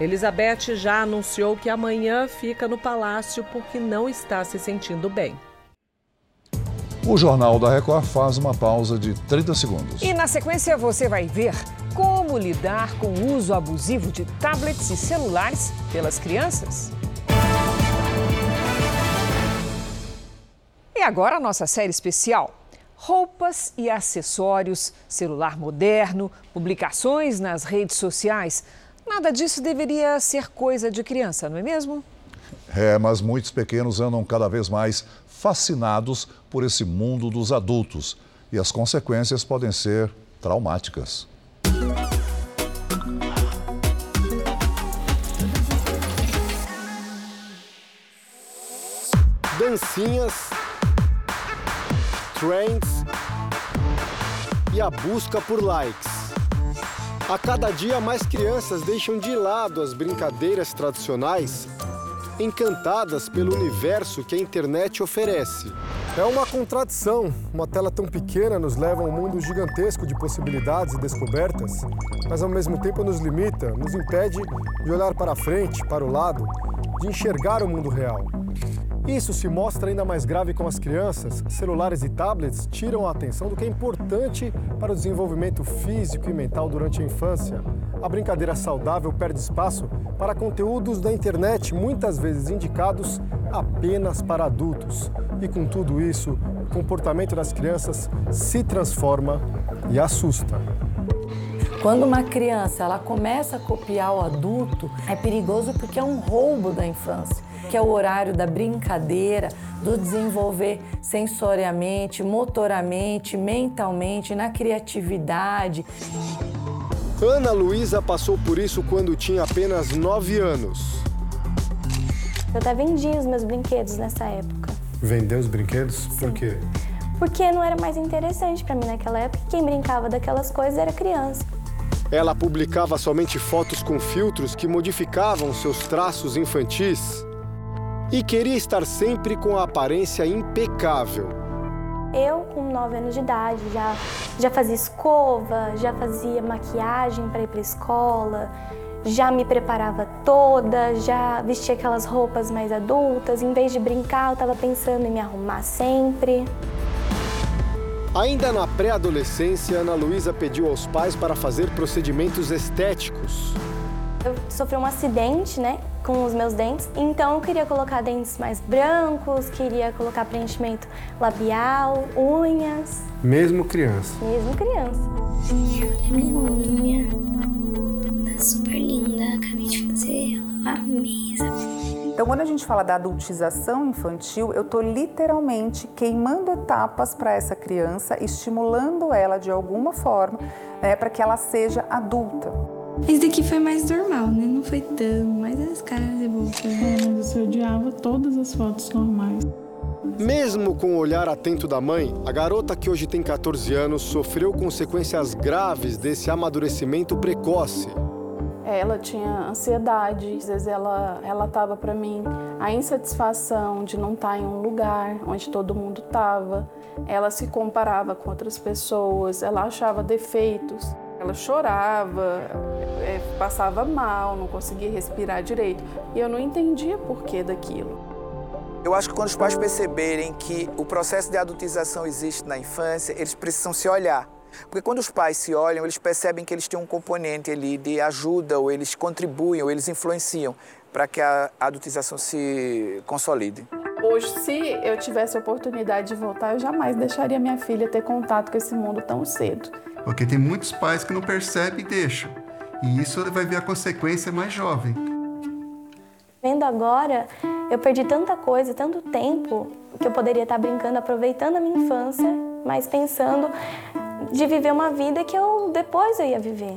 Elizabeth já anunciou que amanhã fica no palácio porque não está se sentindo bem. O Jornal da Record faz uma pausa de 30 segundos. E na sequência você vai ver como lidar com o uso abusivo de tablets e celulares pelas crianças. E agora a nossa série especial. Roupas e acessórios, celular moderno, publicações nas redes sociais Nada disso deveria ser coisa de criança, não é mesmo? É, mas muitos pequenos andam cada vez mais fascinados por esse mundo dos adultos e as consequências podem ser traumáticas. Dancinhas, trends e a busca por likes. A cada dia, mais crianças deixam de lado as brincadeiras tradicionais encantadas pelo universo que a internet oferece. É uma contradição. Uma tela tão pequena nos leva a um mundo gigantesco de possibilidades e descobertas, mas ao mesmo tempo nos limita, nos impede de olhar para frente, para o lado, de enxergar o mundo real. Isso se mostra ainda mais grave com as crianças. Celulares e tablets tiram a atenção do que é importante para o desenvolvimento físico e mental durante a infância. A brincadeira saudável perde espaço para conteúdos da internet, muitas vezes indicados apenas para adultos. E com tudo isso, o comportamento das crianças se transforma e assusta. Quando uma criança ela começa a copiar o adulto, é perigoso porque é um roubo da infância que é o horário da brincadeira, do desenvolver sensoriamente, motoramente, mentalmente, na criatividade. Ana Luísa passou por isso quando tinha apenas 9 anos. Eu até vendia os meus brinquedos nessa época. Vendeu os brinquedos? Sim. Por quê? Porque não era mais interessante para mim naquela época. Quem brincava daquelas coisas era criança. Ela publicava somente fotos com filtros que modificavam seus traços infantis e queria estar sempre com a aparência impecável. Eu, com 9 anos de idade, já, já fazia escova, já fazia maquiagem para ir para a escola, já me preparava toda, já vestia aquelas roupas mais adultas. Em vez de brincar, eu estava pensando em me arrumar sempre. Ainda na pré-adolescência, Ana Luísa pediu aos pais para fazer procedimentos estéticos. Eu sofri um acidente, né, com os meus dentes, então eu queria colocar dentes mais brancos, queria colocar preenchimento labial, unhas. Mesmo criança? Mesmo criança. Minha unha tá super linda, acabei de fazer ela, amei essa então, quando a gente fala da adultização infantil, eu estou literalmente queimando etapas para essa criança, estimulando ela de alguma forma né, para que ela seja adulta. Esse daqui foi mais normal, né? Não foi tão, mas as caras e boca. É, mas você odiava todas as fotos normais. Mesmo com o olhar atento da mãe, a garota que hoje tem 14 anos sofreu consequências graves desse amadurecimento precoce. Ela tinha ansiedade, às vezes ela ela tava para mim a insatisfação de não estar tá em um lugar onde todo mundo estava. Ela se comparava com outras pessoas, ela achava defeitos. Ela chorava, é, passava mal, não conseguia respirar direito. E eu não entendia por que daquilo. Eu acho que quando os pais perceberem que o processo de adultização existe na infância, eles precisam se olhar. Porque quando os pais se olham, eles percebem que eles têm um componente ali de ajuda, ou eles contribuem, ou eles influenciam para que a adultização se consolide. Hoje, se eu tivesse a oportunidade de voltar, eu jamais deixaria minha filha ter contato com esse mundo tão cedo. Porque tem muitos pais que não percebem e deixam. E isso vai ver a consequência mais jovem. Vendo agora, eu perdi tanta coisa, tanto tempo que eu poderia estar brincando, aproveitando a minha infância, mas pensando de viver uma vida que eu depois eu ia viver.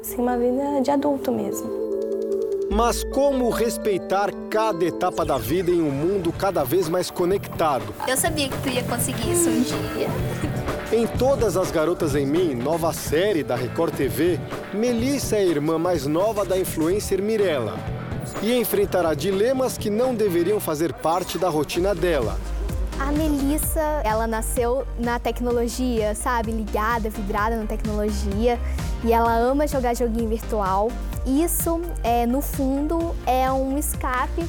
Assim, uma vida de adulto mesmo. Mas como respeitar cada etapa da vida em um mundo cada vez mais conectado? Eu sabia que tu ia conseguir isso um dia. Em Todas as Garotas em Mim, nova série da Record TV, Melissa é a irmã mais nova da influencer Mirella e enfrentará dilemas que não deveriam fazer parte da rotina dela. A Melissa, ela nasceu na tecnologia, sabe? Ligada, vidrada na tecnologia. E ela ama jogar joguinho virtual. Isso, é, no fundo, é um escape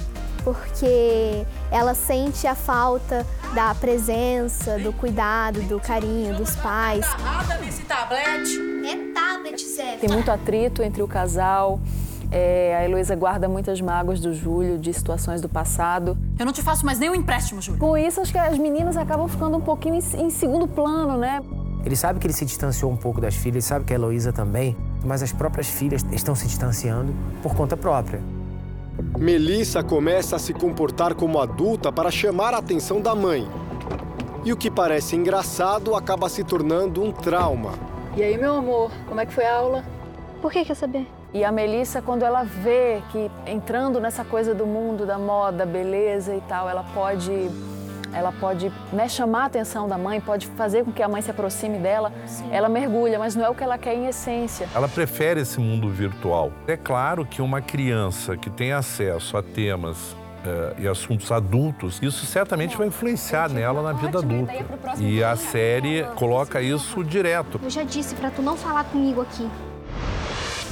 porque ela sente a falta da presença, do cuidado, do carinho dos pais. Agarrada nesse tablet? É tablet, Zé. Tem muito atrito entre o casal. É, a Heloísa guarda muitas mágoas do Júlio, de situações do passado. Eu não te faço mais nenhum empréstimo, Júlio. Com isso, acho que as meninas acabam ficando um pouquinho em, em segundo plano, né? Ele sabe que ele se distanciou um pouco das filhas, ele sabe que a Heloísa também, mas as próprias filhas estão se distanciando por conta própria. Melissa começa a se comportar como adulta para chamar a atenção da mãe. E o que parece engraçado acaba se tornando um trauma. E aí, meu amor, como é que foi a aula? Por que quer saber? E a Melissa, quando ela vê que entrando nessa coisa do mundo da moda, beleza e tal, ela pode ela pode né, chamar a atenção da mãe, pode fazer com que a mãe se aproxime dela, Sim. ela mergulha, mas não é o que ela quer em essência. Ela prefere esse mundo virtual. É claro que uma criança que tem acesso a temas uh, e assuntos adultos, isso certamente vai influenciar nela na vida adulta. E a série coloca isso direto. Eu já disse para tu não falar comigo aqui.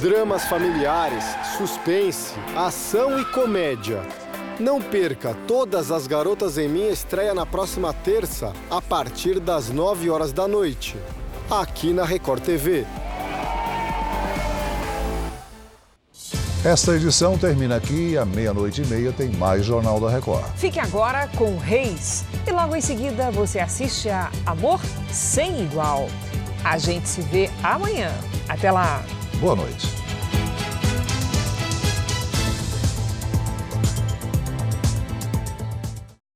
Dramas familiares, suspense, ação e comédia. Não perca Todas as Garotas em Mim estreia na próxima terça, a partir das 9 horas da noite, aqui na Record TV. Esta edição termina aqui à meia-noite e meia tem mais Jornal da Record. Fique agora com Reis e logo em seguida você assiste a Amor Sem Igual. A gente se vê amanhã. Até lá. Boa noite.